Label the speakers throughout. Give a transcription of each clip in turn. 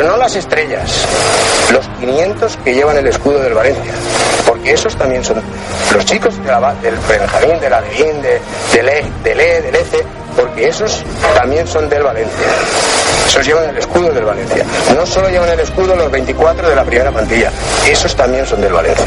Speaker 1: pero no las estrellas, los 500 que llevan el escudo del Valencia, porque esos también son los chicos de la, del Benjamín, de la Levin, de, del E, del E, del ECE, porque esos también son del Valencia. Esos llevan el escudo del Valencia. No solo llevan el escudo los 24 de la primera plantilla, esos también son del Valencia.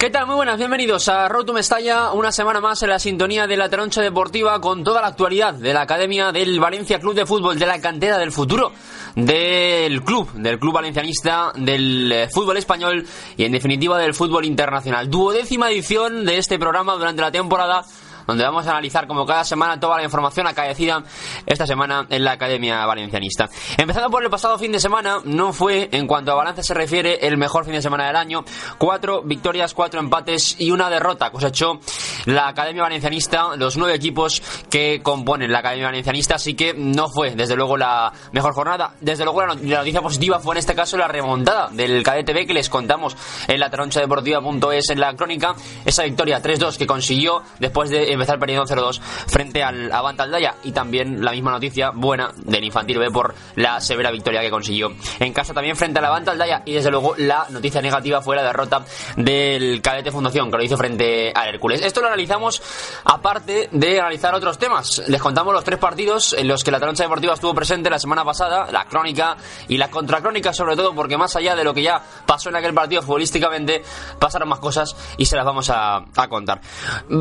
Speaker 2: ¿Qué tal? Muy buenas, bienvenidos a Road Mestalla, una semana más en la sintonía de la Troncha Deportiva con toda la actualidad de la Academia del Valencia Club de Fútbol, de la cantera del futuro del club, del club valencianista, del eh, fútbol español y en definitiva del fútbol internacional. Duodécima edición de este programa durante la temporada donde vamos a analizar como cada semana toda la información acaecida esta semana en la Academia Valencianista. Empezando por el pasado fin de semana, no fue, en cuanto a balance se refiere, el mejor fin de semana del año. Cuatro victorias, cuatro empates y una derrota cosechó la Academia Valencianista, los nueve equipos que componen la Academia Valencianista, así que no fue, desde luego, la mejor jornada. Desde luego, la noticia positiva fue en este caso la remontada del KDTV que les contamos en la tronchadeportiva.es en la crónica, esa victoria 3-2 que consiguió después de empezar perdiendo 0-2 frente al Avantaldaya y también la misma noticia buena del Infantil B por la severa victoria que consiguió en casa también frente al Avantaldaya y desde luego la noticia negativa fue la derrota del Cadete Fundación que lo hizo frente al Hércules. Esto lo analizamos aparte de analizar otros temas. Les contamos los tres partidos en los que la Talancha Deportiva estuvo presente la semana pasada, la crónica y la contracrónica sobre todo porque más allá de lo que ya pasó en aquel partido futbolísticamente pasaron más cosas y se las vamos a, a contar.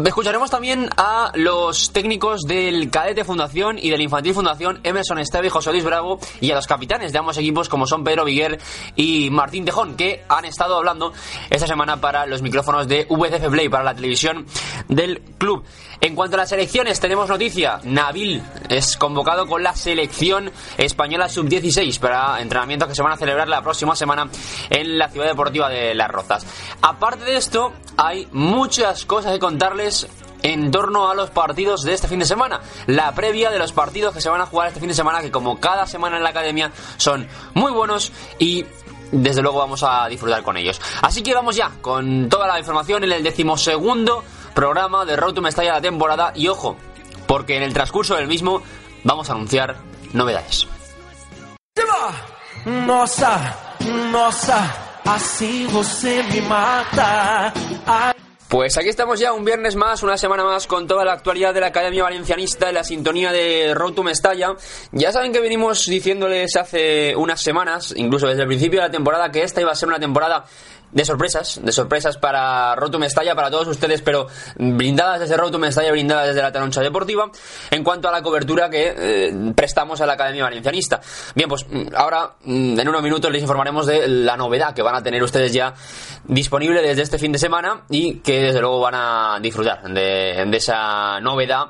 Speaker 2: Escucharemos también a los técnicos del Cadete Fundación y del Infantil Fundación, Emerson Esteve y José Luis Bravo, y a los capitanes de ambos equipos, como son Pedro Viguer y Martín Tejón, que han estado hablando esta semana para los micrófonos de VCF Play, para la televisión del club. En cuanto a las elecciones, tenemos noticia. Nabil es convocado con la selección española sub-16 para entrenamientos que se van a celebrar la próxima semana en la ciudad deportiva de Las Rozas. Aparte de esto, hay muchas cosas que contarles en torno a los partidos de este fin de semana. La previa de los partidos que se van a jugar este fin de semana, que como cada semana en la academia son muy buenos y desde luego vamos a disfrutar con ellos. Así que vamos ya con toda la información en el decimosegundo programa de Road to Mestalla la temporada y ojo, porque en el transcurso del mismo vamos a anunciar novedades.
Speaker 3: Me mata.
Speaker 2: Pues aquí estamos ya un viernes más, una semana más con toda la actualidad de la Academia Valencianista en la sintonía de Road to Mestalla. Ya saben que venimos diciéndoles hace unas semanas, incluso desde el principio de la temporada, que esta iba a ser una temporada de sorpresas, de sorpresas para Roto Mestalla, para todos ustedes, pero brindadas desde Roto Mestalla, brindadas desde la Taroncha Deportiva, en cuanto a la cobertura que eh, prestamos a la Academia Valencianista. Bien, pues ahora, en unos minutos, les informaremos de la novedad que van a tener ustedes ya disponible desde este fin de semana y que desde luego van a disfrutar de, de esa novedad.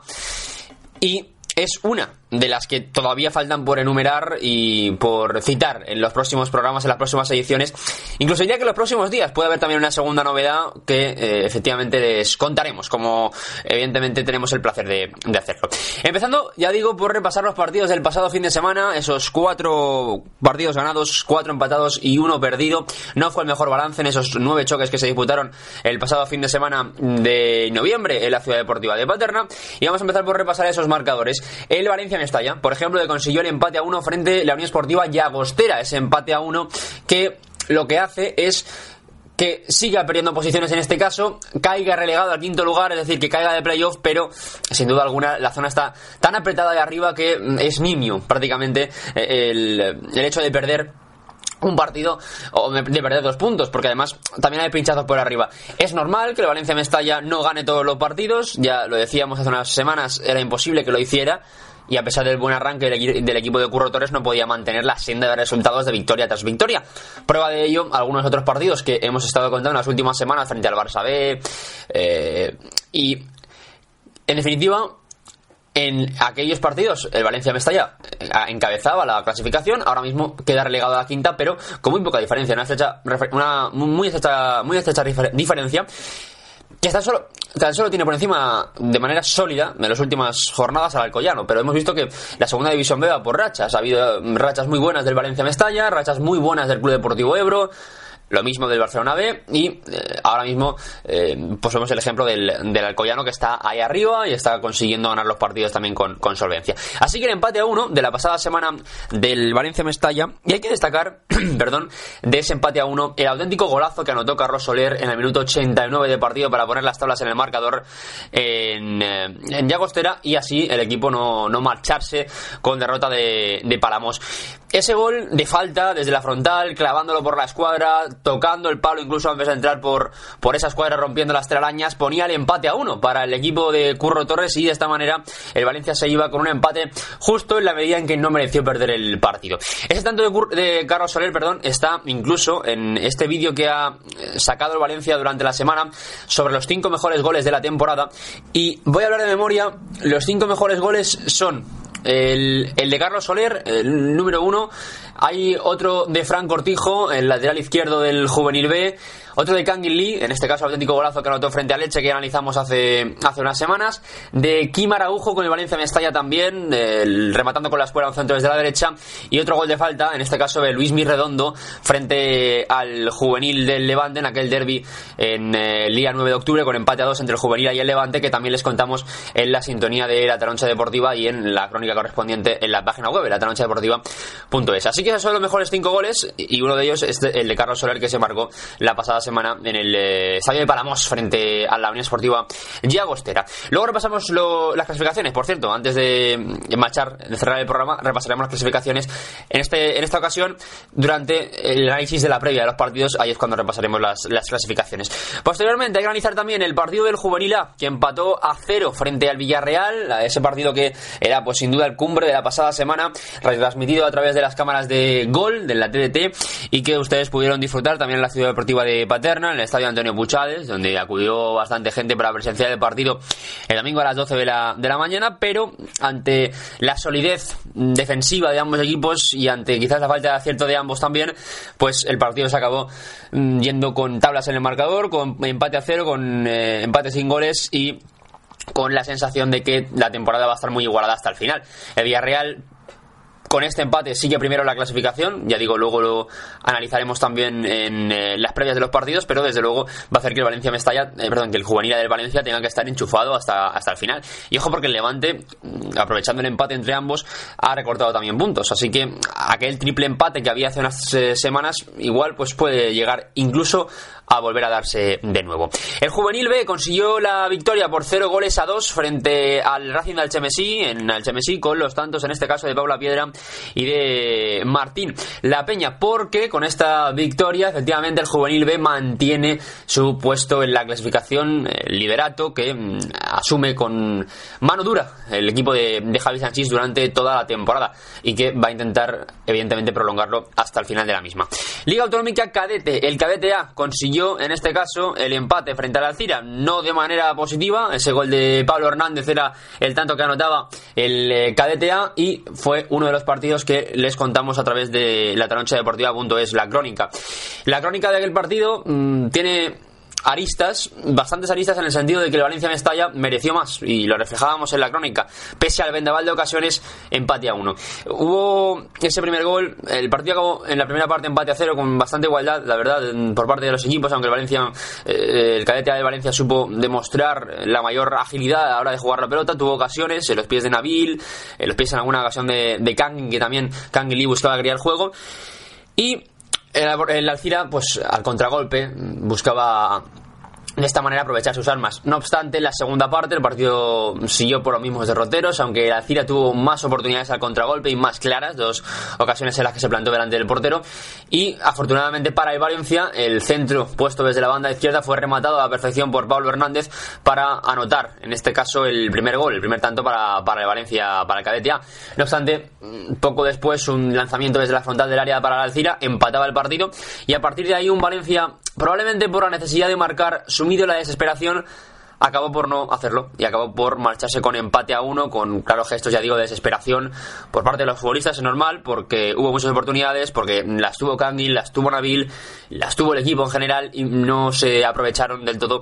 Speaker 2: Y es una de las que todavía faltan por enumerar y por citar en los próximos programas, en las próximas ediciones. Incluso ya que en los próximos días puede haber también una segunda novedad que eh, efectivamente les contaremos, como evidentemente tenemos el placer de, de, hacerlo. Empezando, ya digo, por repasar los partidos del pasado fin de semana, esos cuatro partidos ganados, cuatro empatados y uno perdido. No fue el mejor balance en esos nueve choques que se disputaron el pasado fin de semana de noviembre en la ciudad deportiva de Paterna. Y vamos a empezar por repasar esos marcadores. El Valencia Mestalla, por ejemplo, que consiguió el empate a uno frente a la Unión Esportiva Llagostera, ese empate a uno que lo que hace es que siga perdiendo posiciones en este caso, caiga relegado al quinto lugar, es decir, que caiga de playoff, pero sin duda alguna la zona está tan apretada de arriba que es nimio prácticamente el, el hecho de perder un partido o de perder dos puntos, porque además también hay pinchazos por arriba. Es normal que el Valencia Mestalla no gane todos los partidos, ya lo decíamos hace unas semanas, era imposible que lo hiciera. Y a pesar del buen arranque del, equipo de Curro Torres, no podía mantener la senda de resultados de victoria tras victoria. Prueba de ello, algunos otros partidos que hemos estado contando en las últimas semanas frente al Barça B. Eh, y, en definitiva, en aquellos partidos, el Valencia Mestalla eh, encabezaba la clasificación, ahora mismo queda relegado a la quinta, pero con muy poca diferencia, una, estrecha, una muy estrecha, muy estrecha diferencia que tan solo, tan solo tiene por encima de manera sólida en las últimas jornadas al Alcoyano, pero hemos visto que la segunda división B va por rachas. Ha habido rachas muy buenas del Valencia Mestalla, rachas muy buenas del Club Deportivo Ebro, lo mismo del Barcelona B y eh, ahora mismo eh, pues vemos el ejemplo del, del, Alcoyano que está ahí arriba y está consiguiendo ganar los partidos también con, con, solvencia. Así que el empate a uno de la pasada semana del Valencia Mestalla y hay que destacar, perdón, de ese empate a uno el auténtico golazo que anotó Carlos Soler en el minuto 89 de partido para poner las tablas en el marcador en, eh, en Llagostera y así el equipo no, no marcharse con derrota de, de Palamos. Ese gol de falta desde la frontal, clavándolo por la escuadra, tocando el palo incluso antes de entrar por, por esa escuadra rompiendo las telarañas, ponía el empate a uno para el equipo de Curro Torres y de esta manera el Valencia se iba con un empate justo en la medida en que no mereció perder el partido. Ese tanto de, de Carlos Soler, perdón, está incluso en este vídeo que ha eh, sacado el Valencia durante la semana sobre los cinco mejores goles de la temporada y voy a hablar de memoria, los cinco mejores goles son el, el, de Carlos Soler, el número uno. Hay otro de Frank Cortijo, el lateral izquierdo del Juvenil B. Otro de Kangin Lee, en este caso auténtico golazo que anotó frente a Leche que analizamos hace, hace unas semanas. De Kim Araujo con el Valencia Mestalla también, rematando con la escuela un centro desde la derecha. Y otro gol de falta, en este caso de Luis Mirredondo, frente al juvenil del Levante en aquel derby en eh, el día 9 de octubre con empate a dos entre el juvenil y el Levante que también les contamos en la sintonía de la Taroncha Deportiva y en la crónica correspondiente en la página web, la Deportiva.es. Así que esos son los mejores cinco goles y uno de ellos es el de Carlos Soler que se marcó la pasada semana en el eh, Estadio de Palamos frente a la Unión Esportiva Llagostera. Luego repasamos las clasificaciones, por cierto, antes de marchar, de cerrar el programa, repasaremos las clasificaciones. En, este, en esta ocasión, durante el análisis de la previa de los partidos, ahí es cuando repasaremos las, clasificaciones. Posteriormente hay que analizar también el partido del Juvenil A, que empató a cero frente al Villarreal, ese partido que era pues sin duda el cumbre de la pasada semana, retransmitido a través de las cámaras de Gol, de la TDT, y que ustedes pudieron disfrutar también en la ciudad deportiva de Paterna, en el estadio Antonio Puchades, donde acudió bastante gente para presenciar el partido el domingo a las 12 de la, de la mañana, pero ante la solidez defensiva de ambos equipos y ante quizás la falta de acierto de ambos también, pues el partido se acabó mm, yendo con tablas en el marcador, con empate a cero, con eh, empate sin goles y con la sensación de que la temporada va a estar muy igualada hasta el final. El Villarreal con este empate sigue primero la clasificación, ya digo, luego lo analizaremos también en eh, las previas de los partidos, pero desde luego va a hacer que el Valencia Mestalla, eh, perdón, que el juvenil del Valencia tenga que estar enchufado hasta, hasta el final. Y ojo porque el Levante, mm, aprovechando el empate entre ambos, ha recortado también puntos, así que aquel triple empate que había hace unas eh, semanas, igual pues puede llegar incluso a volver a darse de nuevo. El juvenil B consiguió la victoria por 0 goles a 2 frente al Racing de Alchemesí, en Alchemesí, con los tantos en este caso de Paula Piedra y de Martín La Peña, porque con esta victoria efectivamente el juvenil B mantiene su puesto en la clasificación, el liderato que mm, asume con mano dura el equipo de, de Javi Sánchez durante toda la temporada y que va a intentar evidentemente prolongarlo hasta el final de la misma. Liga Autonómica Cadete, el Cadete A consiguió en este caso el empate frente al Alcira, no de manera positiva, ese gol de Pablo Hernández era el tanto que anotaba el eh, KDTA y fue uno de los partidos que les contamos a través de la es la crónica. La crónica de aquel partido mmm, tiene aristas, bastantes aristas en el sentido de que el Valencia Mestalla mereció más y lo reflejábamos en la crónica. Pese al vendaval de ocasiones, empate a uno. Hubo ese primer gol, el partido acabó en la primera parte empate a cero con bastante igualdad, la verdad, por parte de los equipos, aunque el Valencia, eh, el cadete de Valencia supo demostrar la mayor agilidad a la hora de jugar la pelota, tuvo ocasiones en los pies de Nabil, en los pies en alguna ocasión de, de Kang, que también Kang Lee buscaba criar juego. Y el, Alcira, pues al contragolpe, buscaba de esta manera aprovechar sus armas. No obstante, en la segunda parte el partido siguió por los mismos derroteros, aunque la Cira tuvo más oportunidades al contragolpe y más claras, dos ocasiones en las que se plantó delante del portero. Y afortunadamente para el Valencia, el centro puesto desde la banda izquierda fue rematado a la perfección por Pablo Hernández para anotar, en este caso, el primer gol, el primer tanto para, para el Valencia, para el Cadete No obstante, poco después, un lanzamiento desde la frontal del área para la Alcira empataba el partido y a partir de ahí un Valencia, probablemente por la necesidad de marcar sumido la desesperación, acabó por no hacerlo y acabó por marcharse con empate a uno, con claros gestos, ya digo, de desesperación por parte de los futbolistas. Es normal porque hubo muchas oportunidades, porque las tuvo Candy, las tuvo Nabil, las tuvo el equipo en general y no se aprovecharon del todo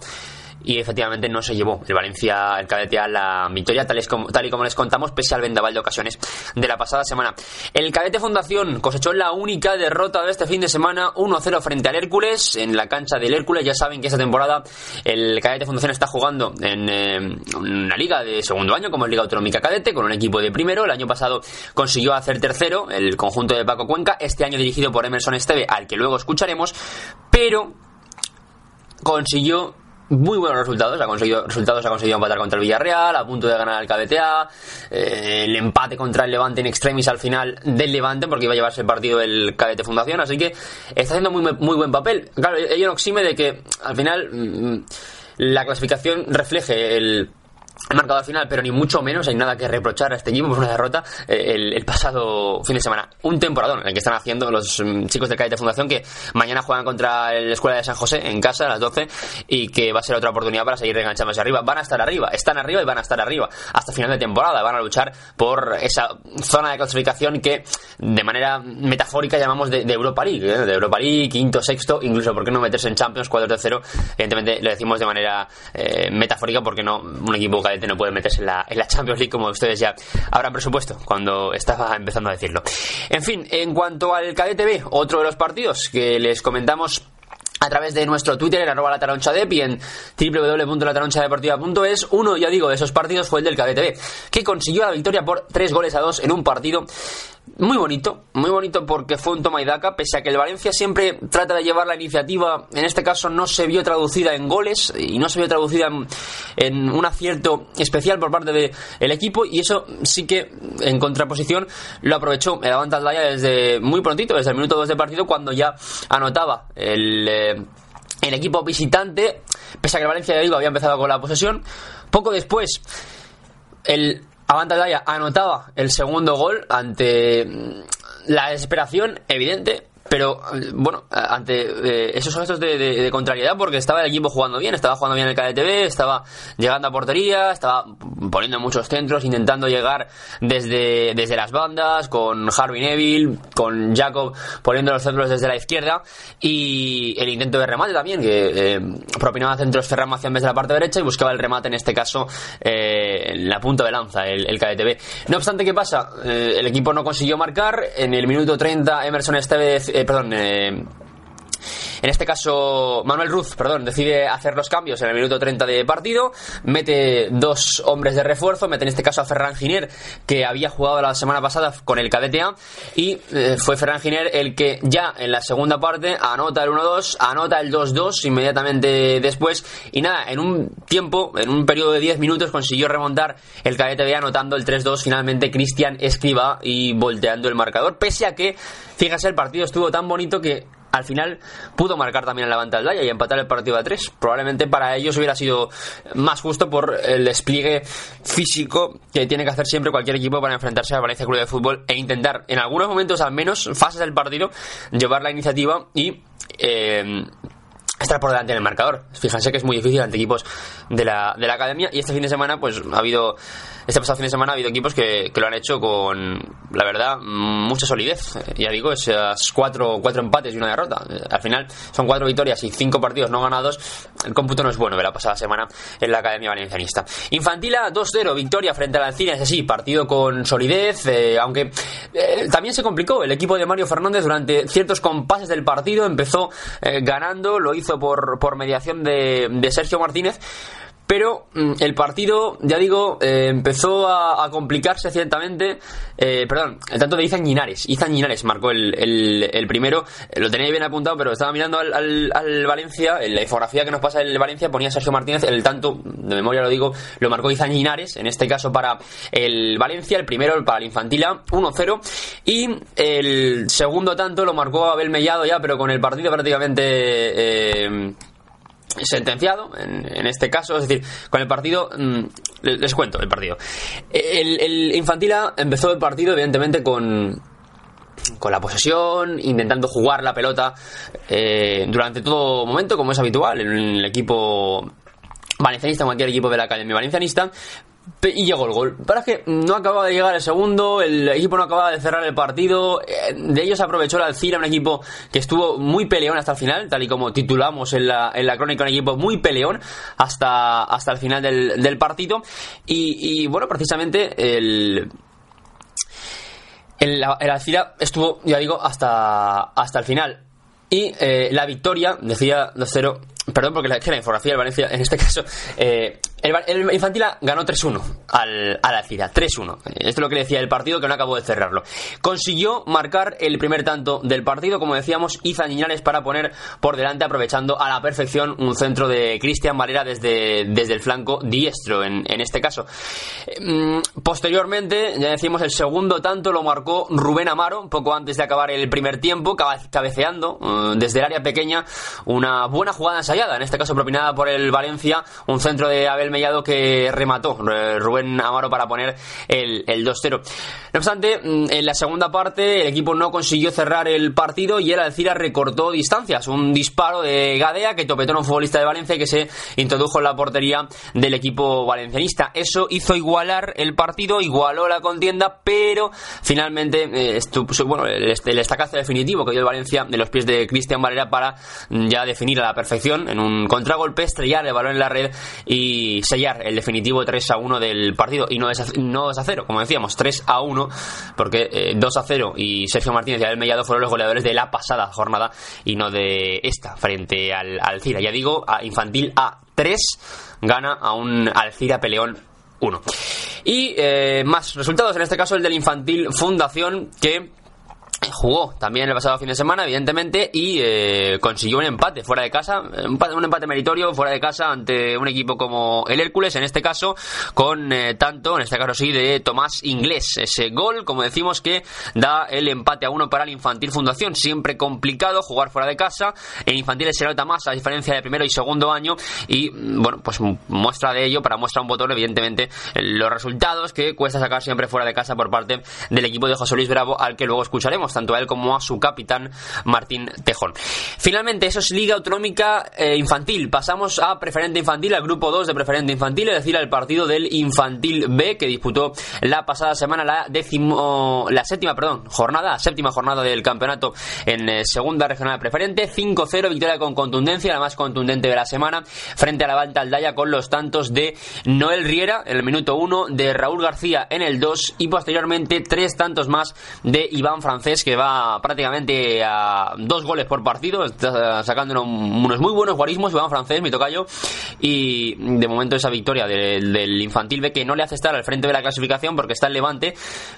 Speaker 2: y efectivamente no se llevó el Valencia, el cadete a la victoria, tal, como, tal y como les contamos, pese al vendaval de ocasiones de la pasada semana. El cadete Fundación cosechó la única derrota de este fin de semana, 1-0 frente al Hércules, en la cancha del Hércules. Ya saben que esta temporada el cadete Fundación está jugando en eh, una liga de segundo año, como es Liga Autonómica Cadete, con un equipo de primero. El año pasado consiguió hacer tercero el conjunto de Paco Cuenca, este año dirigido por Emerson Esteve, al que luego escucharemos, pero consiguió muy buenos resultados. Ha conseguido resultados, ha conseguido empatar contra el Villarreal, a punto de ganar el KBTA, eh, el empate contra el Levante en extremis al final del Levante, porque iba a llevarse el partido el KBT Fundación, así que está haciendo muy, muy buen papel. Claro, ello no exime de que al final mm, la clasificación refleje el marcado al final, pero ni mucho menos hay nada que reprochar a este equipo por una derrota eh, el, pasado fin de semana. Un temporadón el que están haciendo los mm, chicos de de Fundación que mañana juegan contra la Escuela de San José en casa a las 12 y que va a ser otra oportunidad para seguir enganchándose arriba. Van a estar arriba, están arriba y van a estar arriba hasta final de temporada. Van a luchar por esa zona de clasificación que de manera metafórica llamamos de, Europa League, ¿eh? de Europa League, quinto, sexto, incluso por qué no meterse en Champions 4 de 0. Evidentemente lo decimos de manera eh, metafórica porque no un equipo no puede meterse en la, en la Champions League como ustedes ya habrán presupuesto cuando estaba empezando a decirlo. En fin, en cuanto al KDTV, otro de los partidos que les comentamos a través de nuestro Twitter en arroba la y en www.lataronchadeportiva.es. Uno, ya digo, de esos partidos fue el del KDTV, que consiguió la victoria por 3 goles a 2 en un partido muy bonito, muy bonito porque fue un toma y daca, pese a que el Valencia siempre trata de llevar la iniciativa, en este caso no se vio traducida en goles y no se vio traducida en, un acierto especial por parte del equipo y eso sí que en contraposición lo aprovechó el Avanta desde muy prontito, desde el minuto 2 de partido cuando ya anotaba el, eh, el equipo visitante, pese a que el Valencia de había empezado con la posesión, poco después el Daya anotaba el segundo gol ante mm, la desesperación evidente pero bueno, ante eh, esos gestos de, de, contrariedad, porque estaba el equipo jugando bien, estaba jugando bien el KDTV, estaba llegando a portería, estaba poniendo muchos centros, intentando llegar desde, desde las bandas, con Harvey Neville, con Jacob poniendo los centros desde la izquierda, y el intento de remate también, que eh, propinaba centros Ferran Macián desde la parte derecha y buscaba el remate, en este caso, eh, en la punta de lanza, el, el. No obstante, ¿qué pasa? el equipo no consiguió marcar, en el minuto 30 Emerson Estevez eh, perdón, eh, en este caso, Manuel Ruz, perdón, decide hacer los cambios en el minuto 30 de partido, mete dos hombres de refuerzo, mete en este caso a Ferran Giner, que había jugado la semana pasada con el KDTA, y eh, fue Ferran Giner el que ya en la segunda parte anota el 1-2, anota el 2-2 inmediatamente después, y nada, en un tiempo, en un periodo de 10 minutos consiguió remontar el KDTA anotando el 3-2 finalmente Cristian Escriba y volteando el marcador, pese a que, fíjese, el partido estuvo tan bonito que al final pudo marcar también la Daya y empatar el partido a tres. Probablemente para ellos hubiera sido más justo por el despliegue físico que tiene que hacer siempre cualquier equipo para enfrentarse al Valencia Club de Fútbol e intentar, en algunos momentos al menos, fases del partido, llevar la iniciativa y eh, estar por delante en el marcador. Fíjense que es muy difícil ante equipos de la, de la academia y este fin de semana pues ha habido este pasado fin de semana ha habido equipos que, que lo han hecho con, la verdad, mucha solidez. Ya digo, esas cuatro, cuatro empates y una derrota. Al final son cuatro victorias y cinco partidos no ganados. El cómputo no es bueno de la pasada semana en la Academia Valencianista. Infantila 2-0, victoria frente a la Encina, es así, partido con solidez, eh, aunque eh, también se complicó el equipo de Mario Fernández durante ciertos compases del partido. Empezó eh, ganando, lo hizo por, por mediación de, de Sergio Martínez pero mm, el partido, ya digo, eh, empezó a, complicarse ciertamente. Eh, perdón, el tanto de Izan Linares. Izan marcó el, el, primero. Eh, lo tenía bien apuntado, pero estaba mirando al, al, Valencia. En la infografía que nos pasa el Valencia ponía Sergio Martínez. El tanto, de memoria lo digo, lo marcó Izan. En este caso para el Valencia. El primero para el Infantila, 1-0. Y el segundo tanto lo marcó Abel Mellado ya, pero con el partido prácticamente sentenciado en, este caso, es decir, con el partido, mm, les, cuento el partido. El, Infantila empezó el partido, evidentemente, con, con la posesión, intentando jugar la pelota eh, durante todo momento, como es habitual en el equipo valencianista, cualquier equipo de la Academia Valencianista. Y llegó el gol. Para que no acababa de llegar el segundo, el equipo no acababa de cerrar el partido. Eh, de ellos aprovechó la Alcira, un equipo que estuvo muy peleón hasta el final, tal y como titulamos en la, en la crónica, un equipo muy peleón hasta, hasta el final del, del partido. Y, y bueno, precisamente el, el, el Alcira estuvo, ya digo, hasta, hasta el final. Y eh, la victoria, decía 2-0, perdón porque la, que la infografía del Valencia, en este caso, eh, el, el Infantil ganó 3-1 al, a la Alcira, 3-1. Esto es lo que le decía el partido que no acabó de cerrarlo. Consiguió marcar el primer tanto del partido, como decíamos, Izan Iñales para poner por delante, aprovechando a la perfección un centro de Cristian Valera desde, desde el flanco diestro, en, en este caso. Mm, posteriormente, ya decimos, el segundo tanto lo marcó Rubén Amaro, poco antes de acabar el primer tiempo, cabeceando uh, desde el área pequeña, una buena jugada ensayada, en este caso propinada por el Valencia, un centro de Abel Mellado que remató eh, Rubén Amaro para poner el, el 2-0. No obstante, mm, en la segunda parte el equipo no consiguió cerrar el partido y el Alcira recortó distancias. Un disparo de Gadea que topetó a un futbolista de Valencia que se introdujo en la portería del equipo valencianista. Eso hizo igualar el partido, igualó la contienda, pero finalmente eh, bueno, el, el estacazo definitivo que dio el Valencia de los pies de Cristian Valera para ya definir a la perfección en un contragolpe, estrellar el balón en la red y sellar el definitivo 3 a 1 del partido. Y no es no es a 0, como decíamos, 3 a 1, porque eh, 2 a 0 y Sergio Martínez y Abel Mellado fueron los goleadores de la pasada jornada y no de esta, frente al Alcira. Ya digo, a infantil a 3 gana a un Alcira Peleón 1. Y eh, más resultados, en este caso el del Infantil Fundación, que jugó también el pasado fin de semana, evidentemente, y eh, consiguió un empate fuera de casa, un, empate meritorio fuera de casa ante un equipo como el Hércules, en este caso, con eh, tanto, en este caso sí, de Tomás Inglés. Ese gol, como decimos, que da el empate a uno para el Infantil Fundación. Siempre complicado jugar fuera de casa. En Infantil se nota más a diferencia de primero y segundo año, y bueno, pues muestra de ello, para muestra un botón, evidentemente, los resultados que cuesta sacar siempre fuera de casa por parte del equipo de José Luis Bravo, al que luego escucharemos tanto a él como a su capitán Martín Tejón. Finalmente, eso es Liga Autonómica eh, Infantil. Pasamos a Preferente Infantil, al grupo 2 de Preferente Infantil, es decir, al partido del Infantil B que disputó la pasada semana la décimo, la séptima, perdón, jornada, séptima jornada del campeonato en eh, segunda regional preferente. 5-0, victoria con contundencia, la más contundente de la semana, frente a la Balta Aldaya con los tantos de Noel Riera en el minuto 1, de Raúl García en el 2 y posteriormente tres tantos más de Iván Francés que va prácticamente a dos goles por partido, está sacando unos muy buenos guarismos, Iván Francés, mi tocayo, y de momento esa victoria del, infantil ve que no le hace estar al frente de la clasificación porque está el Levante,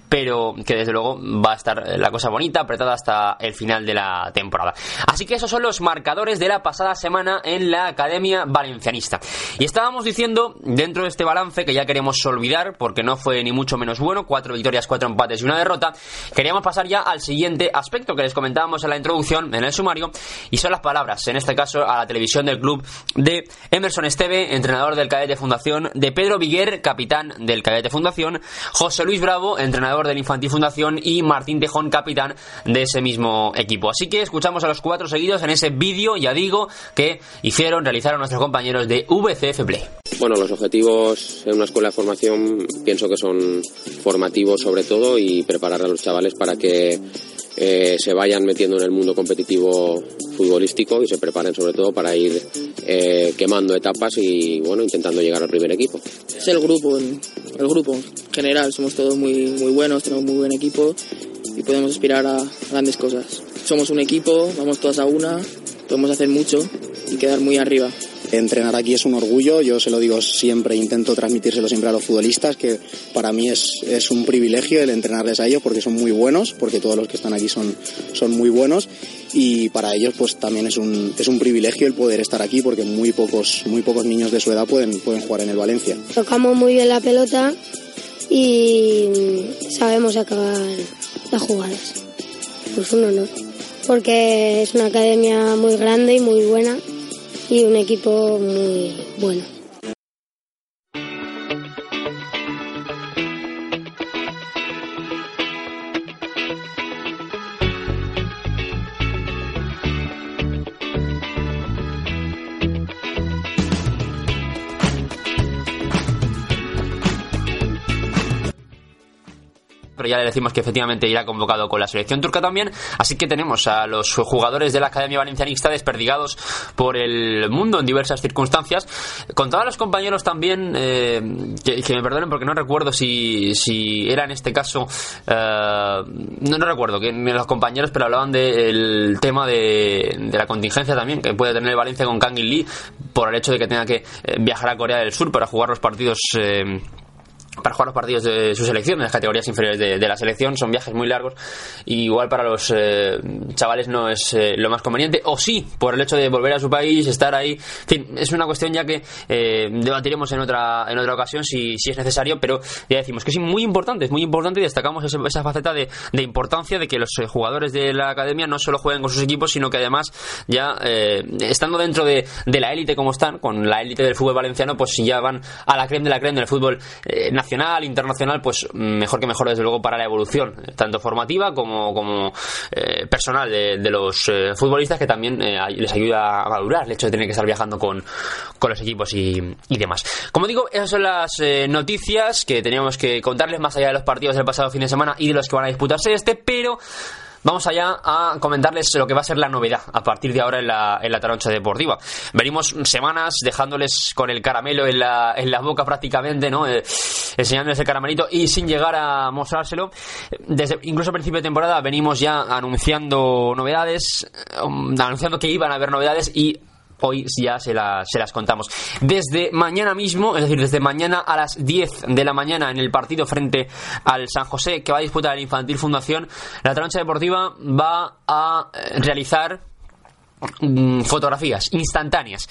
Speaker 2: pero que desde luego va a estar la cosa bonita, apretada hasta el final de la temporada. Así que esos son los marcadores de la pasada semana en la Academia Valencianista. Y estábamos diciendo, dentro de este balance, que ya queremos olvidar, porque no fue ni mucho menos bueno, cuatro victorias, cuatro empates y una derrota, queríamos pasar ya al siguiente aspecto que les comentábamos en la introducción, en el sumario, y son las palabras, en este caso a la televisión del club de Emerson Esteve, entrenador del Cadete Fundación, de Pedro Viguer, capitán del Cadete Fundación, José Luis Bravo, entrenador del Infantil Fundación, y Martín Tejón, capitán de ese mismo equipo. Así que escuchamos a los cuatro seguidos en ese vídeo, ya digo, que hicieron, realizaron nuestros compañeros de VCF Play.
Speaker 4: Bueno, los objetivos en una escuela de formación pienso que son formativos sobre todo y preparar a los chavales para que eh, se vayan metiendo en el mundo competitivo futbolístico y se preparen sobre todo para ir eh, quemando etapas y bueno intentando llegar al primer equipo.
Speaker 5: Es el grupo, el grupo en general, somos todos muy, muy buenos, tenemos muy buen equipo y podemos aspirar a grandes cosas. Somos un equipo, vamos todas a una, podemos hacer mucho y quedar muy arriba.
Speaker 6: Entrenar aquí es un orgullo, yo se lo digo siempre, intento transmitírselo siempre a los futbolistas, que para mí es, es un privilegio el entrenarles a ellos porque son muy buenos, porque todos los que están aquí son, son muy buenos y para ellos pues también es un, es un privilegio el poder estar aquí porque muy pocos, muy pocos niños de su edad pueden, pueden jugar en el Valencia.
Speaker 7: Tocamos muy bien la pelota y sabemos acabar las jugadas. Pues un honor, porque es una academia muy grande y muy buena y un equipo muy bueno.
Speaker 2: Ya le decimos que efectivamente irá convocado con la selección turca también. Así que tenemos a los jugadores de la Academia Valencianista desperdigados por el mundo en diversas circunstancias. Contaba a los compañeros también, eh, que, me perdonen porque no recuerdo si, si era en este caso, eh, no, no recuerdo que los compañeros, pero hablaban del tema de, la contingencia también que puede tener Valencia con Kang Lee por el hecho de que tenga que eh, viajar a Corea del Sur para jugar los partidos para jugar los partidos de su selección, en las categorías inferiores de, la selección. Son viajes muy largos y igual para los eh, chavales no es eh, lo más conveniente. O sí, por el hecho de volver a su país, estar ahí. En fin, es una cuestión ya que eh, debatiremos en otra, en otra ocasión si, si, es necesario, pero ya decimos que es muy importante, es muy importante y destacamos esa, faceta de, de, importancia de que los jugadores de la academia no solo jueguen con sus equipos, sino que además ya estando dentro de, de la élite como están, con la élite del fútbol valenciano, pues ya van a la creme de la creme del fútbol nacional nacional, internacional, pues mejor que mejor desde luego para la evolución, tanto formativa como, como eh, personal de, los eh, futbolistas que también eh, les ayuda a madurar el hecho de tener que estar viajando con, con los equipos y, y, demás. Como digo, esas son las noticias que teníamos que contarles más allá de los partidos del pasado fin de semana y de los que van a disputarse este, pero Vamos allá a comentarles lo que va a ser la novedad a partir de ahora en la, en la taroncha deportiva. Venimos semanas dejándoles con el caramelo en la, en la boca prácticamente, ¿no? Eh, enseñándoles el caramelito y sin llegar a mostrárselo. Desde incluso a principio de temporada venimos ya anunciando novedades, um, anunciando que iban a haber novedades y hoy ya se, se, las contamos. Desde mañana mismo, es decir, desde mañana a las 10 de la mañana en el partido frente al San José que va a disputar el Infantil Fundación, la trancha deportiva va a eh, realizar mm, fotografías instantáneas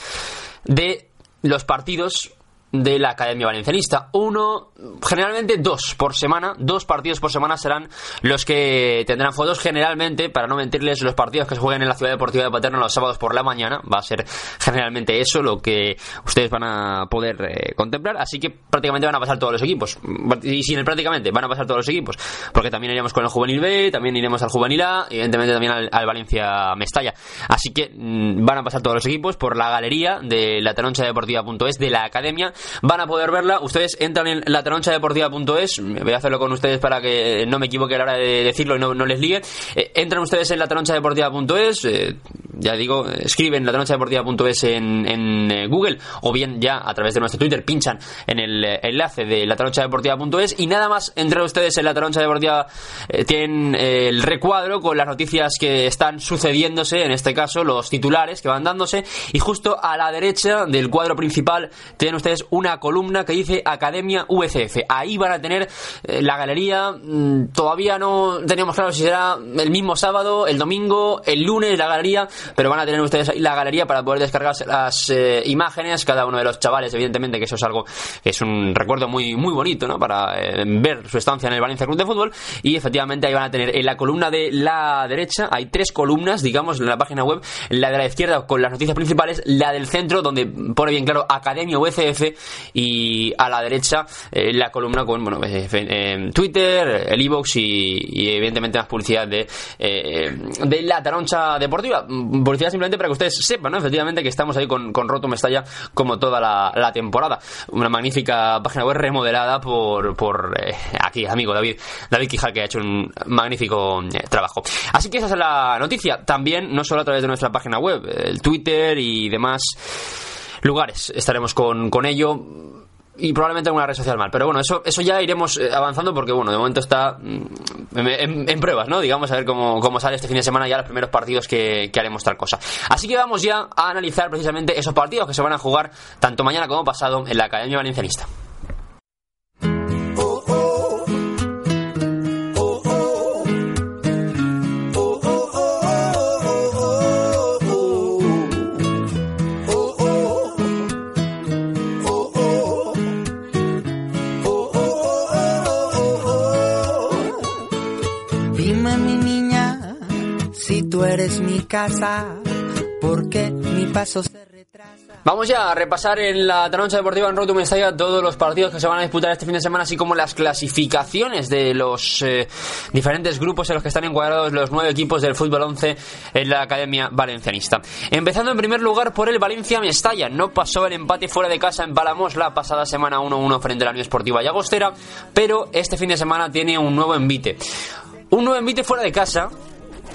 Speaker 2: de los partidos de la Academia Valencianista. Uno, generalmente dos por semana, dos partidos por semana serán los que tendrán fotos. Generalmente, para no mentirles, los partidos que se jueguen en la Ciudad Deportiva de Paterna los sábados por la mañana, va a ser generalmente eso lo que ustedes van a poder eh, contemplar. Así que prácticamente van a pasar todos los equipos. Y sin el prácticamente, van a pasar todos los equipos. Porque también iremos con el Juvenil B, también iremos al Juvenil A, evidentemente también al, Valencia Mestalla. Así que mm, van a pasar todos los equipos por la galería de la Deportiva.es de la Academia van a poder verla. Ustedes entran en la deportiva.es. Voy a hacerlo con ustedes para que no me equivoque a la hora de decirlo y no, les ligue. Eh, entran ustedes en la deportiva.es. Eh, ya digo, escriben la deportiva.es en, en eh, Google o bien ya a través de nuestro Twitter pinchan en el enlace de la deportiva.es y nada más entran ustedes en la taroncha deportiva tienen el recuadro con las noticias que están sucediéndose, en este caso los titulares que van dándose y justo a la derecha del cuadro principal tienen ustedes una columna que dice Academia VCF. Ahí van a tener eh, la galería. Mm, todavía no teníamos claro si será el mismo sábado, el domingo, el lunes la galería, pero van a tener ustedes ahí la galería para poder descargarse las eh, imágenes, cada uno de los chavales, evidentemente, que eso es algo es un recuerdo muy, muy bonito, ¿no? Para eh, ver su estancia en el Valencia Club de Fútbol. Y efectivamente ahí van a tener en la columna de la derecha, hay tres columnas, digamos, en la página web, la de la izquierda con las noticias principales, la del centro, donde pone bien claro Academia VCF y a la derecha eh, la columna con bueno, eh, Twitter, el iBox y, evidentemente más publicidad de, eh, de la taroncha deportiva. Publicidad simplemente para que ustedes sepan, ¿no? efectivamente, que estamos ahí con, con Roto Mestalla como toda la, temporada. Una magnífica página web remodelada por, por aquí, amigo David, David Quijal, que ha hecho un magnífico trabajo. Así que esa es la noticia. También, no solo a través de nuestra página web, el Twitter y demás lugares. Estaremos con, con ello y probablemente alguna red social mal. Pero bueno, eso, eso ya iremos eh, avanzando porque, bueno, de momento está mm, en, pruebas, ¿no? Digamos, a ver cómo, cómo, sale este fin de semana ya los primeros partidos que, que, haremos tal cosa. Así que vamos ya a analizar precisamente esos partidos que se van a jugar tanto mañana como pasado en la Academia Valencianista. Vamos ya a repasar en la Troncha Deportiva en Roto Mestalla todos los partidos que se van a disputar este fin de semana, así como las clasificaciones de los eh, diferentes grupos en los que están encuadrados los nueve equipos del fútbol 11 en la Academia Valencianista. Empezando en primer lugar por el Valencia Mestalla. No pasó el empate fuera de casa en Palamos la pasada semana 1-1 frente a la Unión Esportiva Llagostera, pero este fin de semana tiene un nuevo envite. Un nuevo envite fuera de casa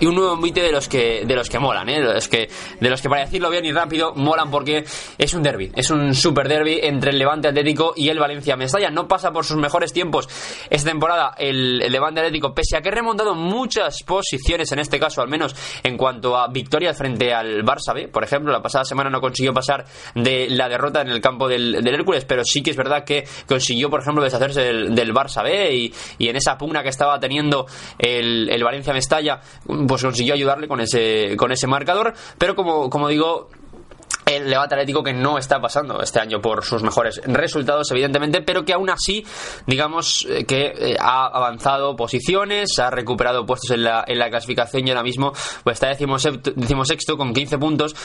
Speaker 2: y un nuevo envite de los que de los que molan, ¿eh? de los que de los que para decirlo bien y rápido molan porque es un derby, es un super derby entre el Levante Atlético y el Valencia Mestalla. No pasa por sus mejores tiempos esta temporada el, Levante Atlético, pese a que ha remontado muchas posiciones en este caso, al menos en cuanto a victorias frente al Barça B. Por ejemplo, la pasada semana no consiguió pasar de la derrota en el campo del, Hércules, pero sí que es verdad que consiguió, por ejemplo, deshacerse del, Barça B y, y, en esa pugna que estaba teniendo el, el Valencia Mestalla pues consiguió ayudarle con ese, con ese marcador, pero como, como digo, el Levante Atlético que no está pasando este año por sus mejores resultados, evidentemente, pero que aún así, digamos eh, que eh, ha avanzado posiciones, ha recuperado puestos en la, en la clasificación y ahora mismo pues está decimosexto con 15 puntos.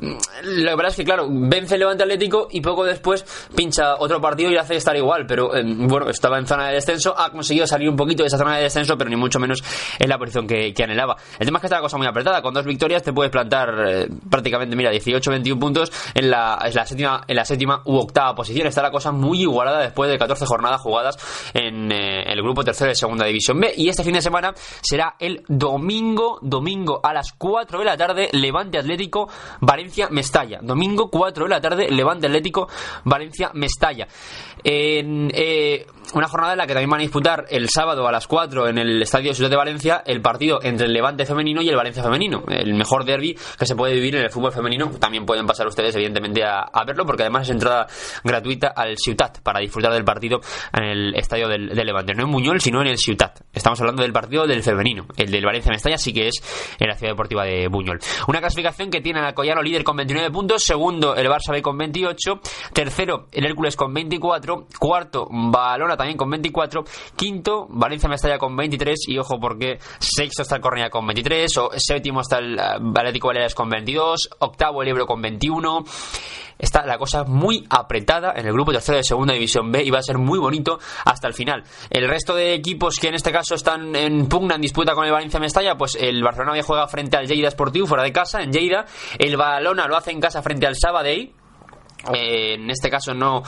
Speaker 2: Mm, la verdad es que, claro, vence el Levante Atlético y poco después pincha otro partido y hace estar igual, pero eh, bueno, estaba en zona de descenso, ha conseguido salir un poquito de esa zona de descenso, pero ni mucho menos en la posición que, anhelaba. El tema es que está la cosa muy apretada, con dos victorias te puedes plantar prácticamente, mira, 18-21 puntos en la, la, séptima, en la séptima u octava posición. Está la cosa muy igualada después de 14 jornadas jugadas en eh, el grupo tercero de segunda división B. Y este fin de semana será el domingo, domingo a las 4 de la tarde, Levante Atlético, Valencia, Mestalla. Domingo 4 de la tarde, Levante Atlético, Valencia, Mestalla. En, eh, una jornada en la que también van a disputar el sábado a las 4 en el Estadio Ciudad de Valencia el partido entre el Levante femenino y el Valencia femenino. El mejor derby que se puede vivir en el fútbol femenino. También pueden pasar ustedes, evidentemente, a, verlo, porque además es entrada gratuita al Ciutat para disfrutar del partido en el estadio del, Levante. No en Muñol, sino en el Ciutat. Estamos hablando del partido del femenino. El del Valencia Mestalla sí que es en la ciudad deportiva de Buñol. Una clasificación que tiene al Collano líder con 29 puntos, segundo el Barça B con 28, tercero el Hércules con 24, cuarto Balona también con 24, quinto Valencia Mestalla con 23 y ojo porque sexto está el Cornea con 23, o séptimo está el uh, Atlético Baleares con 22, octavo el Ebro con 21 está la cosa muy apretada en el grupo tercero de segunda división B y va a ser muy bonito hasta el final. El resto de equipos que en este caso están en pugna en disputa con el Valencia Mestalla, pues el Barcelona juega frente al Lleida Sportivo fuera de casa en Lleida, el Balona lo hace en casa frente al Sabadell eh, en este caso no,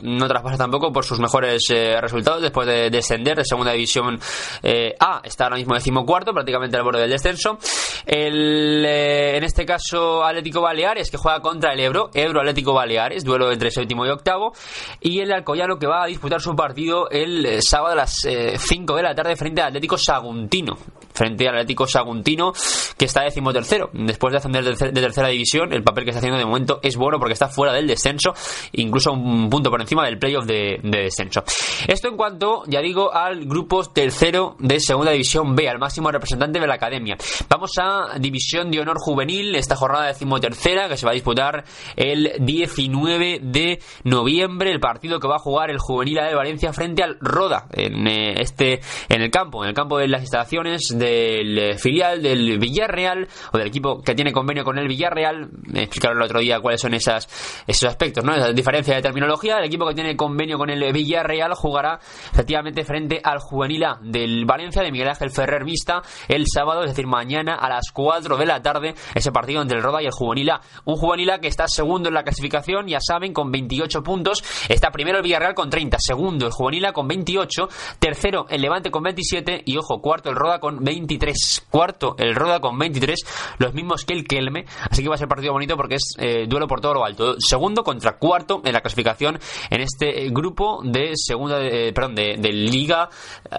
Speaker 2: no traspasa tampoco por sus mejores eh, resultados después de descender de segunda división eh, A. Está ahora mismo decimocuarto, prácticamente al borde del descenso. El, en este caso Atlético Baleares que juega contra el Ebro, Ebro Atlético Baleares, duelo entre séptimo y octavo. Y el Alcoyano que va a disputar su partido el sábado a las 5 de la tarde frente al Atlético Saguntino. Frente al Atlético Saguntino que está decimotercero. Después de ascender de tercera división, el papel que está haciendo de momento es bueno porque está fuera de el descenso, incluso un punto por encima del playoff de, de descenso. Esto en cuanto, ya digo, al grupo tercero de Segunda División B, al máximo representante de la academia. Vamos a División de Honor Juvenil, esta jornada decimotercera que se va a disputar el 19 de noviembre, el partido que va a jugar el Juvenil de Valencia frente al Roda en eh, este en el campo, en el campo de las instalaciones del eh, filial del Villarreal o del equipo que tiene convenio con el Villarreal. Me explicaron el otro día cuáles son esas esos aspectos, ¿no? Esa diferencia de terminología. El equipo que tiene convenio con el Villarreal jugará efectivamente frente al Juvenil A del Valencia de Miguel Ángel Ferrer Vista el sábado, es decir, mañana a las 4 de la tarde, ese partido entre el Roda y el Juvenil A. Un Juvenil A que está segundo en la clasificación, ya saben, con 28 puntos. Está primero el Villarreal con 30, segundo el Juvenil A con 28, tercero el Levante con 27 y, ojo, cuarto el Roda con 23. Cuarto el Roda con 23, los mismos que el Kelme. Así que va a ser partido bonito porque es eh, duelo por todo lo alto segundo contra cuarto en la clasificación en este eh, grupo de segunda, eh, perdón, de, Liga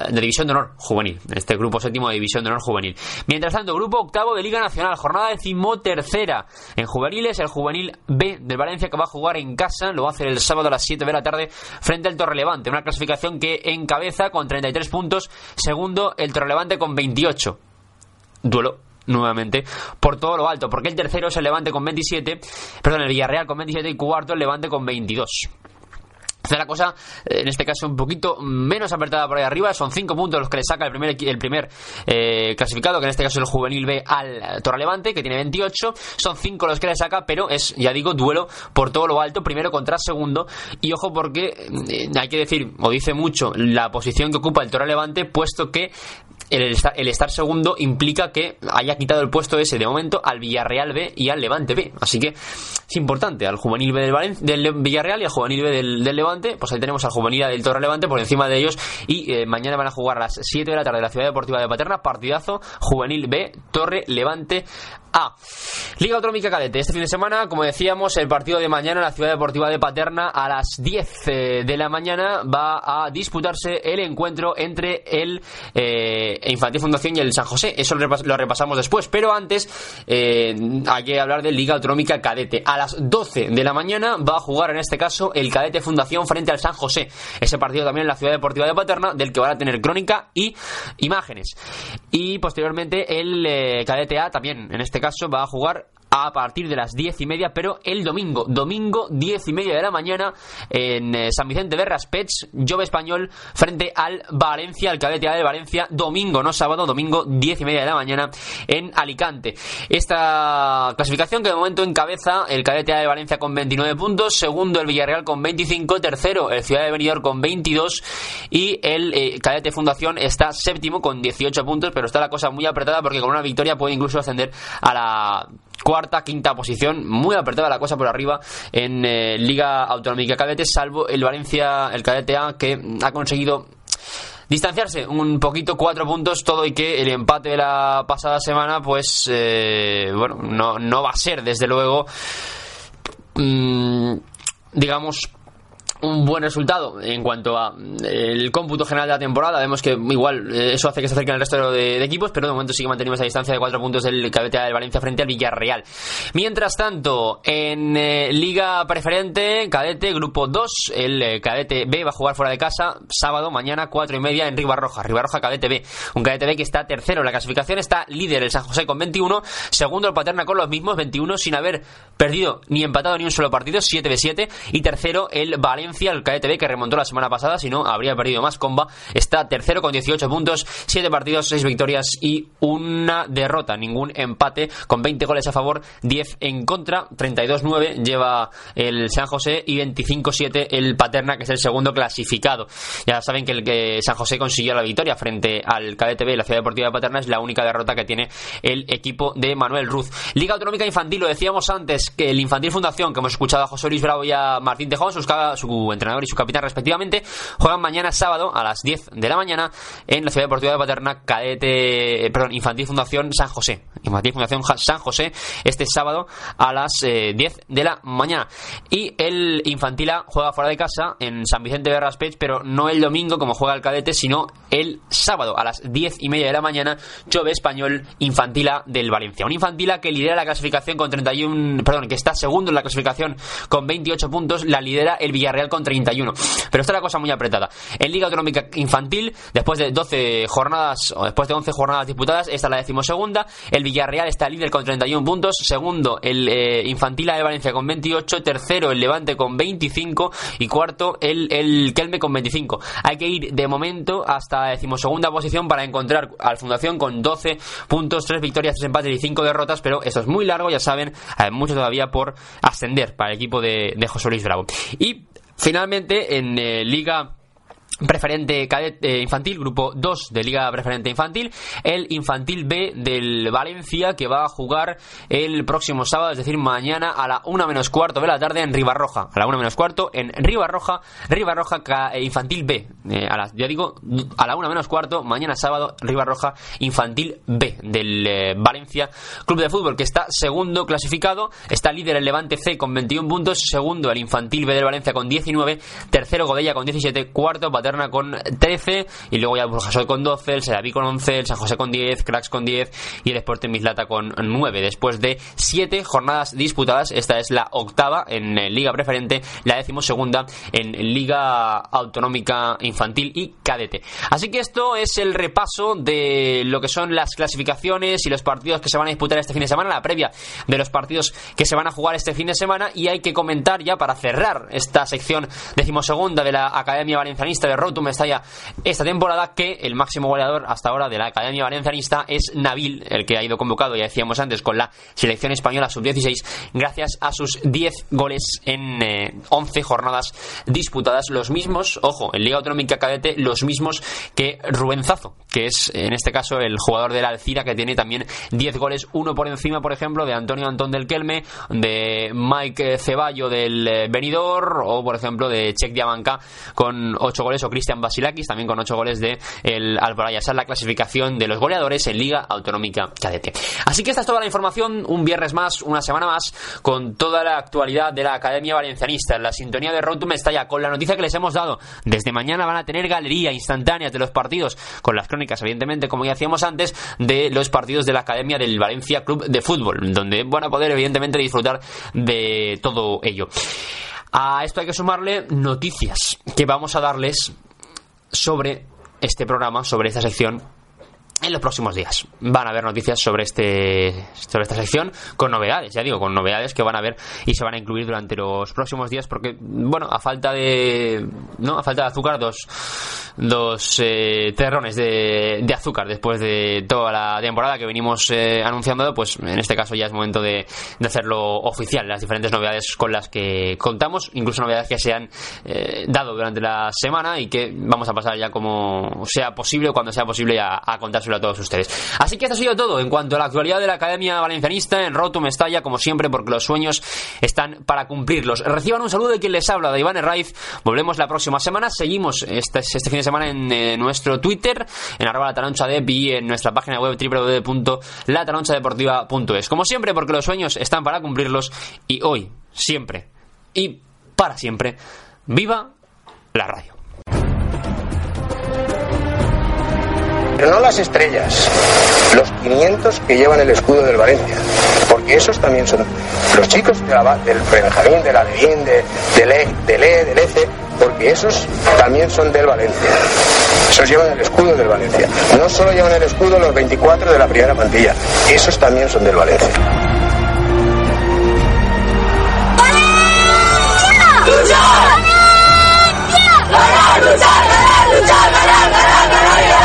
Speaker 2: de División de Honor Juvenil, en este grupo séptimo de División de Honor Juvenil. Mientras tanto, grupo octavo de Liga Nacional, jornada decimotercera en juveniles, el juvenil B del Valencia que va a jugar en casa, lo va a hacer el sábado a las 7 de la tarde frente al Torrelevante, una clasificación que encabeza con 33 puntos, segundo el Torrelevante con 28. Duelo nuevamente por todo lo alto, porque el tercero es el Levante con 27, perdón, el Villarreal con 27 y cuarto el Levante con 22. Está la cosa, eh, en este caso, un poquito menos apretada por ahí arriba. Son 5 puntos los que le saca el primer, el primer eh, clasificado, que en este caso es el Juvenil B al Torrelevante, que tiene 28. Son 5 los que le saca, pero es, ya digo, duelo por todo lo alto, primero contra segundo. Y ojo porque eh, hay que decir, o dice mucho, la posición que ocupa el Torrelevante, puesto que el estar, el estar, segundo implica que haya quitado el puesto ese de momento al Villarreal B y al Levante B. Así que es importante al juvenil B del, del Villarreal y al juvenil B del, del, Levante. Pues ahí tenemos al juvenil del Torre Levante por encima de ellos. Y eh, mañana van a jugar a las 7 de la tarde en la Ciudad Deportiva de Paterna. Partidazo juvenil B, Torre Levante a. Liga Autonómica Cadete. Este fin de semana, como decíamos, el partido de mañana en la Ciudad Deportiva de Paterna a las 10 eh, de la mañana va a disputarse el encuentro entre el eh, Infantil Fundación y el San José. Eso lo, repas lo repasamos después. Pero antes eh, hay que hablar de Liga Autonómica Cadete. A las 12 de la mañana va a jugar en este caso el Cadete Fundación frente al San José. Ese partido también en la Ciudad Deportiva de Paterna, del que van a tener crónica y imágenes. Y posteriormente el Cadete A también en este caso va a jugar a partir de las diez y media, pero el domingo, domingo diez y media de la mañana en eh, San Vicente de Raspets, Jove Español frente al Valencia, al cadete de Valencia, domingo, no sábado, domingo diez y media de la mañana en Alicante. Esta clasificación que de momento encabeza el cadete de Valencia con 29 puntos, segundo el Villarreal con 25, tercero el Ciudad de Benidorm con 22 y el eh, cadete Fundación está séptimo con 18 puntos, pero está la cosa muy apretada porque con una victoria puede incluso ascender a la cuarta, quinta posición, muy apretada la cosa por arriba en eh, Liga Autonómica. Cadete, salvo el Valencia, el Cadete A, que ha conseguido distanciarse un poquito, cuatro puntos, todo y que el empate de la pasada semana, pues, eh, bueno, no, no va a ser, desde luego, mmm, digamos, un buen resultado en cuanto a el cómputo general de la temporada. Vemos que igual eh, eso hace que se acerquen el resto de, equipos, pero de momento sí que mantenemos esa distancia de cuatro puntos del cadete del Valencia frente al Villarreal. Mientras tanto, en eh, Liga Preferente, cadete, grupo 2, el eh, cadete B va a jugar fuera de casa sábado, mañana, cuatro y media en Ribarroja. Ribarroja, cadete B. Un cadete B que está tercero en la clasificación, está líder el San José con 21, segundo el Paterna con los mismos 21, sin haber perdido ni empatado ni un solo partido, 7 de 7, y tercero el Valencia el KTB que remontó la semana pasada, si no habría perdido más comba. Está tercero con 18 puntos, 7 partidos, 6 victorias y una derrota, ningún empate, con 20 goles a favor, 10 en contra, 32-9 lleva el San José y 25-7 el Paterna, que es el segundo clasificado. Ya saben que el que San José consiguió la victoria frente al KTB, la Ciudad Deportiva de Paterna, es la única derrota que tiene el equipo de Manuel Ruz. Liga Autonómica Infantil, lo decíamos antes, que el Infantil Fundación, que hemos escuchado a José Luis Bravo y a Martín Tejón, su, entrenador y su capitán respectivamente, juegan mañana sábado a las 10 de la mañana en la Ciudad Deportiva de Paterna, cadete, eh, perdón, Infantil Fundación San José. Infantil Fundación San José, este sábado a las eh, 10 de la mañana. Y el Infantil juega fuera de casa en San Vicente de Raspech, pero no el domingo como juega el cadete, sino el sábado a las 10 y media de la mañana, Chove Español Infantila del Valencia. Un Infantila que lidera la clasificación con 31, perdón, que está segundo en la clasificación con 28 puntos, la lidera el Villarreal con 31. Pero está la cosa muy apretada. En Liga Autonómica Infantil, después de 12 jornadas, o después de 11 jornadas disputadas, esta es la decimosegunda. El Villarreal está líder con 31 puntos. Segundo, el eh, Infantil A de Valencia con 28. Tercero, el Levante con 25. Y cuarto, el, el Kelme con 25. Hay que ir de momento hasta la decimosegunda posición para encontrar al Fundación con 12 puntos, 3 victorias, 3 empates y 5 derrotas. Pero esto es muy largo, ya saben, hay mucho todavía por ascender para el equipo de, de José Luis Bravo. Y Finalmente, en eh, Liga preferente cadete infantil, grupo 2 de Liga Preferente Infantil, el Infantil B del Valencia que va a jugar el próximo sábado, es decir, mañana a la 1 menos cuarto de la tarde en Ribarroja. A la 1 menos cuarto en Ribarroja, Ribarroja Infantil B. Eh, a la, ya digo, a la 1 menos cuarto, mañana sábado, Ribarroja Infantil B del eh, Valencia Club de Fútbol que está segundo clasificado, está líder el Levante C con 21 puntos, segundo el Infantil B del Valencia con 19, tercero Godella con 17, cuarto Paterna Con 13 y luego ya Burjasot con 12, el Seraví con 11, el San José con 10, Cracks con 10 y el Sporting Mislata con 9. Después de 7 jornadas disputadas, esta es la octava en Liga Preferente, la decimosegunda en Liga Autonómica Infantil y Cadete. Así que esto es el repaso de lo que son las clasificaciones y los partidos que se van a disputar este fin de semana, la previa de los partidos que se van a jugar este fin de semana y hay que comentar ya para cerrar esta sección decimosegunda de la Academia Valencianista de Rotum Mestalla esta temporada que el máximo goleador hasta ahora de la Academia Valencianista es Nabil, el que ha ido convocado, ya decíamos antes, con la selección española sub-16 gracias a sus 10 goles en 11 eh, jornadas disputadas, los mismos, ojo, en Liga Autonómica Cadete, los mismos que Rubén Zazo, que es en este caso el jugador de la Alcira que tiene también 10 goles, uno por encima, por ejemplo, de Antonio Antón del Kelme, de Mike Ceballo del eh, Benidorm o, por ejemplo, de Chek Diamanca con 8 goles Cristian Basilakis también con 8 goles de el Alboraya. Es la clasificación de los goleadores en Liga Autonómica Cadete. Así que esta es toda la información, un viernes más, una semana más, con toda la actualidad de la Academia Valencianista, en la sintonía de Rotum está ya con la noticia que les hemos dado. Desde mañana van a tener galería instantánea de los partidos, con las crónicas, evidentemente, como ya hacíamos antes, de los partidos de la Academia del Valencia Club de Fútbol, donde van a poder, evidentemente, disfrutar de todo ello. A esto hay que sumarle noticias que vamos a darles sobre este programa, sobre esta sección en los próximos días. Van a haber noticias sobre este sobre esta sección con novedades, ya digo, con novedades que van a ver y se van a incluir durante los próximos días porque bueno, a falta de no, a falta de azúcar dos dos eh, terrones de, de, azúcar después de toda la temporada que venimos eh, anunciando, pues en este caso ya es momento de, de, hacerlo oficial, las diferentes novedades con las que contamos, incluso novedades que se han eh, dado durante la semana y que vamos a pasar ya como sea posible cuando sea posible a, a a todos ustedes. Así que esto ha sido todo en cuanto a la actualidad de la Academia Valencianista en Rotum Estalla, como siempre, porque los sueños están para cumplirlos. Reciban un saludo de quien les habla, de Iván Herraiz. Volvemos la próxima semana. Seguimos este, este fin de semana en eh, nuestro Twitter, en arroba la taroncha de y en nuestra página web www.lataronchadeportiva.es. Como siempre, porque los sueños están para cumplirlos y hoy, siempre y para siempre, viva la radio.
Speaker 1: Pero no las estrellas, los 500 que llevan el escudo del Valencia, porque esos también son los chicos de la, del Benjamín, de la Levín, de, del E, del E, del ECE, porque esos también son del Valencia. Esos llevan el escudo del Valencia. No solo llevan el escudo los 24 de la primera plantilla, esos también son del Valencia. ¡Valencia! ¡Luchar! ¡Ganar,